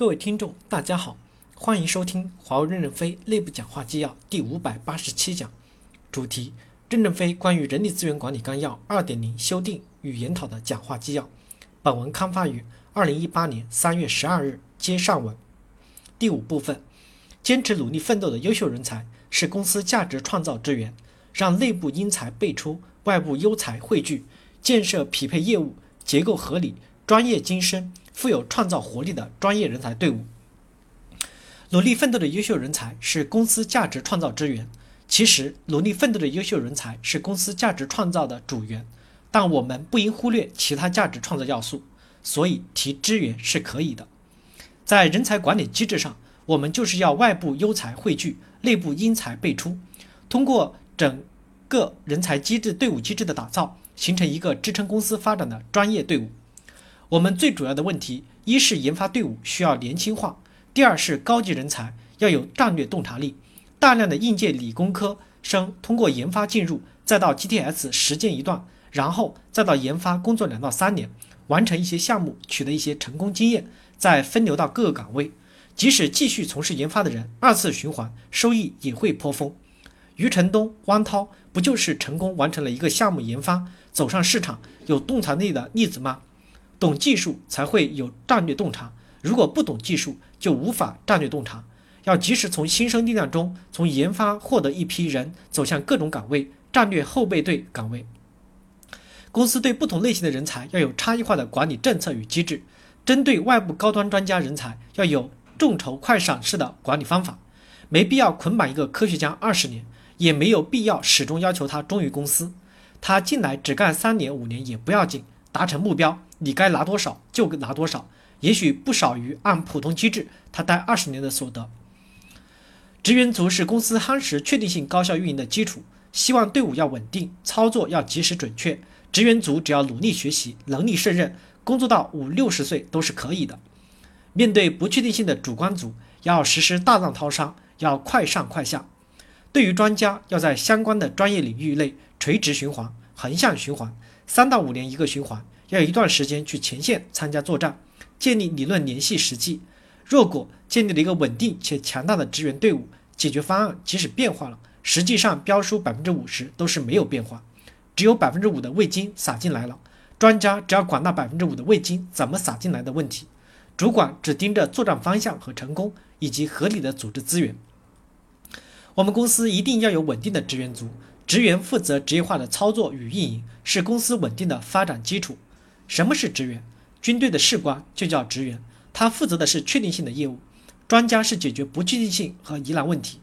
各位听众，大家好，欢迎收听华为任正非内部讲话纪要第五百八十七讲，主题：任正非关于人力资源管理纲要二点零修订与研讨的讲话纪要。本文刊发于二零一八年三月十二日，接上文。第五部分：坚持努力奋斗的优秀人才是公司价值创造之源，让内部英才辈出，外部优才汇聚，建设匹配业务结构合理、专业精深。富有创造活力的专业人才队伍，努力奋斗的优秀人才是公司价值创造之源。其实，努力奋斗的优秀人才是公司价值创造的主源，但我们不应忽略其他价值创造要素。所以，提支援是可以的。在人才管理机制上，我们就是要外部优才汇聚，内部英才辈出，通过整个人才机制、队伍机制的打造，形成一个支撑公司发展的专业队伍。我们最主要的问题，一是研发队伍需要年轻化，第二是高级人才要有战略洞察力。大量的应届理工科生通过研发进入，再到 GTS 实践一段，然后再到研发工作两到三年，完成一些项目，取得一些成功经验，再分流到各个岗位。即使继续从事研发的人，二次循环收益也会颇丰。余承东、汪涛不就是成功完成了一个项目研发，走上市场，有洞察力的例子吗？懂技术才会有战略洞察，如果不懂技术，就无法战略洞察。要及时从新生力量中，从研发获得一批人，走向各种岗位，战略后备队岗位。公司对不同类型的人才要有差异化的管理政策与机制，针对外部高端专家人才，要有众筹快赏式的管理方法。没必要捆绑一个科学家二十年，也没有必要始终要求他忠于公司。他进来只干三年五年也不要紧。达成目标，你该拿多少就拿多少，也许不少于按普通机制他待二十年的所得。职员组是公司夯实确定性高效运营的基础，希望队伍要稳定，操作要及时准确。职员组只要努力学习，能力胜任，工作到五六十岁都是可以的。面对不确定性的主观组，要实施大浪淘沙，要快上快下。对于专家，要在相关的专业领域内垂直循环、横向循环。三到五年一个循环，要一段时间去前线参加作战，建立理论联系实际。若果建立了一个稳定且强大的支援队伍，解决方案即使变化了，实际上标书百分之五十都是没有变化，只有百分之五的味精撒进来了。专家只要管那百分之五的味精怎么撒进来的问题，主管只盯着作战方向和成功以及合理的组织资源。我们公司一定要有稳定的职员组。职员负责职业化的操作与运营，是公司稳定的发展基础。什么是职员？军队的士官就叫职员，他负责的是确定性的业务；专家是解决不确定性和疑难问题。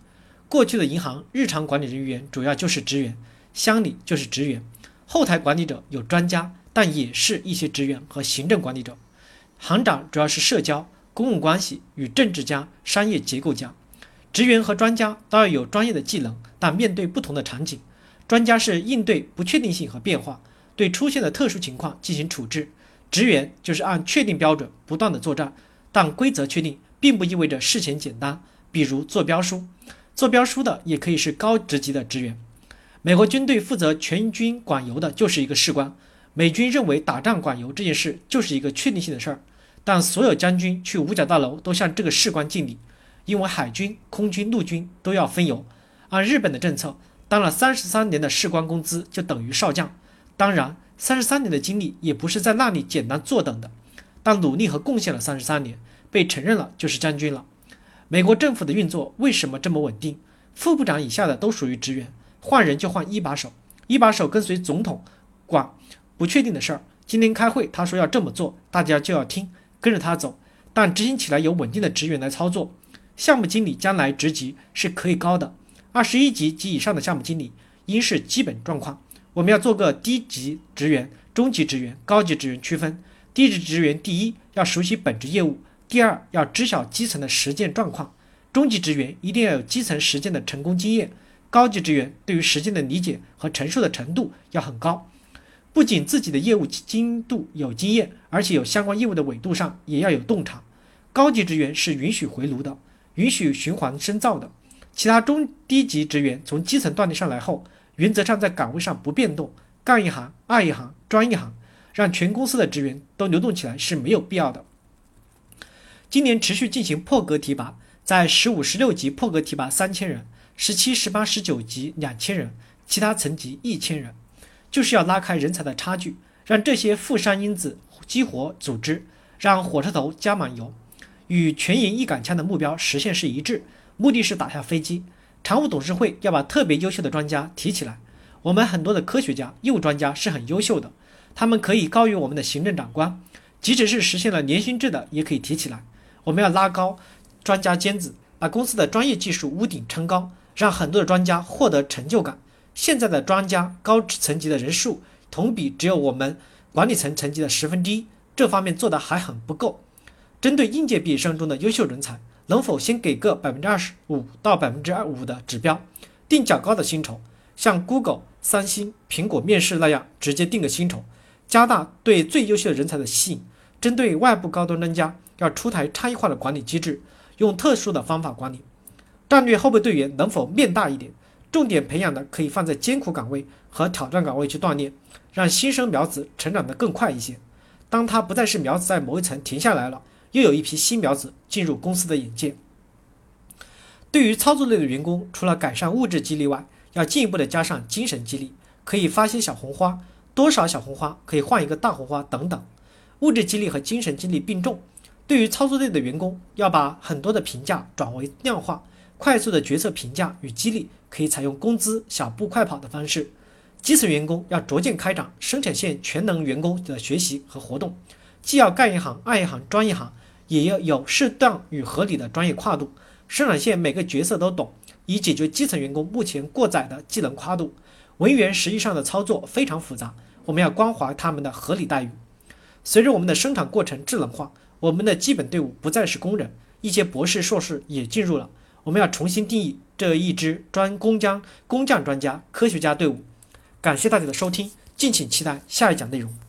过去的银行日常管理人员主要就是职员，乡里就是职员，后台管理者有专家，但也是一些职员和行政管理者。行长主要是社交、公共关系与政治家、商业结构家。职员和专家都要有专业的技能，但面对不同的场景。专家是应对不确定性和变化，对出现的特殊情况进行处置；职员就是按确定标准不断的作战，但规则确定并不意味着事前简单。比如做标书，做标书的也可以是高职级的职员。美国军队负责全军管油的就是一个士官，美军认为打仗管油这件事就是一个确定性的事儿，但所有将军去五角大楼都向这个士官敬礼，因为海军、空军、陆军都要分油。按日本的政策。当了三十三年的士官工资就等于少将，当然，三十三年的经历也不是在那里简单坐等的，但努力和贡献了三十三年，被承认了就是将军了。美国政府的运作为什么这么稳定？副部长以下的都属于职员，换人就换一把手，一把手跟随总统管不确定的事儿。今天开会他说要这么做，大家就要听，跟着他走。但执行起来有稳定的职员来操作，项目经理将来职级是可以高的。二十一级及以上的项目经理应是基本状况。我们要做个低级职员、中级职员、高级职员区分。低级职员第一要熟悉本职业务，第二要知晓基层的实践状况。中级职员一定要有基层实践的成功经验。高级职员对于实践的理解和承受的程度要很高，不仅自己的业务精度有经验，而且有相关业务的纬度上也要有洞察。高级职员是允许回炉的，允许循环深造的。其他中低级职员从基层锻炼上来后，原则上在岗位上不变动，干一行爱一行专一行，让全公司的职员都流动起来是没有必要的。今年持续进行破格提拔，在十五、十六级破格提拔三千人，十七、十八、十九级两千人，其他层级一千人，就是要拉开人才的差距，让这些富商因子激活组织，让火车头加满油，与全营一杆枪的目标实现是一致。目的是打下飞机。常务董事会要把特别优秀的专家提起来。我们很多的科学家、业务专家是很优秀的，他们可以高于我们的行政长官。即使是实现了年薪制的，也可以提起来。我们要拉高专家尖子，把公司的专业技术屋顶撑高，让很多的专家获得成就感。现在的专家高层级的人数同比只有我们管理层层级的十分之一，这方面做的还很不够。针对应届毕业生中的优秀人才，能否先给个百分之二十五到百分之二五的指标，定较高的薪酬，像 Google、三星、苹果面试那样直接定个薪酬，加大对最优秀的人才的吸引。针对外部高端专家，要出台差异化的管理机制，用特殊的方法管理。战略后备队员能否面大一点？重点培养的可以放在艰苦岗位和挑战岗位去锻炼，让新生苗子成长得更快一些。当他不再是苗子在某一层停下来了，又有一批新苗子进入公司的眼界。对于操作类的员工，除了改善物质激励外，要进一步的加上精神激励，可以发些小红花，多少小红花可以换一个大红花等等。物质激励和精神激励并重。对于操作类的员工，要把很多的评价转为量化，快速的决策评价与激励可以采用工资小步快跑的方式。基层员工要逐渐开展生产线全能员工的学习和活动，既要干一行爱一行专一行，也要有适当与合理的专业跨度。生产线每个角色都懂，以解决基层员工目前过载的技能跨度。文员实际上的操作非常复杂，我们要关怀他们的合理待遇。随着我们的生产过程智能化，我们的基本队伍不再是工人，一些博士、硕士也进入了。我们要重新定义这一支专工匠、工匠专家、科学家队伍。感谢大家的收听，敬请期待下一讲内容。